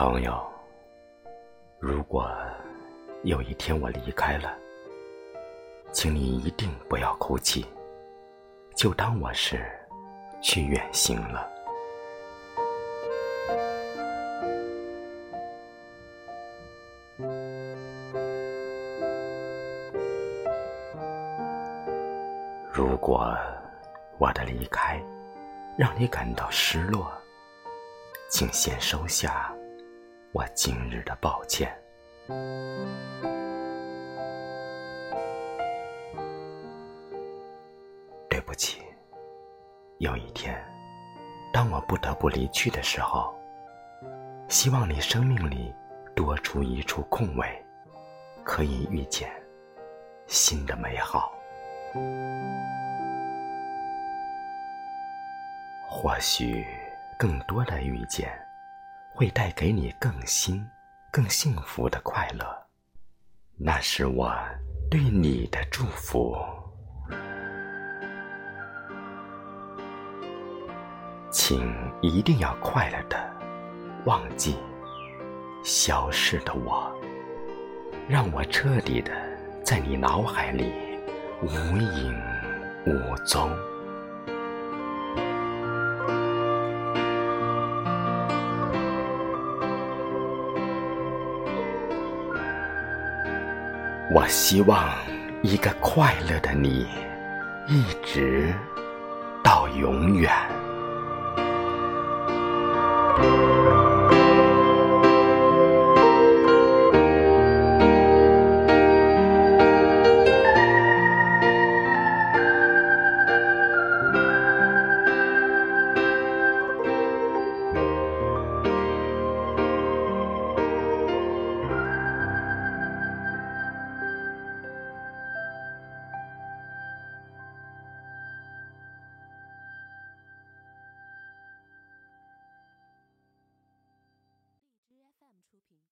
朋友如果有一天我离开了，请你一定不要哭泣，就当我是去远行了。如果我的离开让你感到失落，请先收下我今日的抱歉。对不起，有一天，当我不得不离去的时候，希望你生命里多出一处空位，可以遇见新的美好。或许更多的遇见，会带给你更新、更幸福的快乐。那是我对你的祝福。请一定要快乐的忘记消逝的我，让我彻底的在你脑海里无影无踪。我希望一个快乐的你，一直到永远。出品。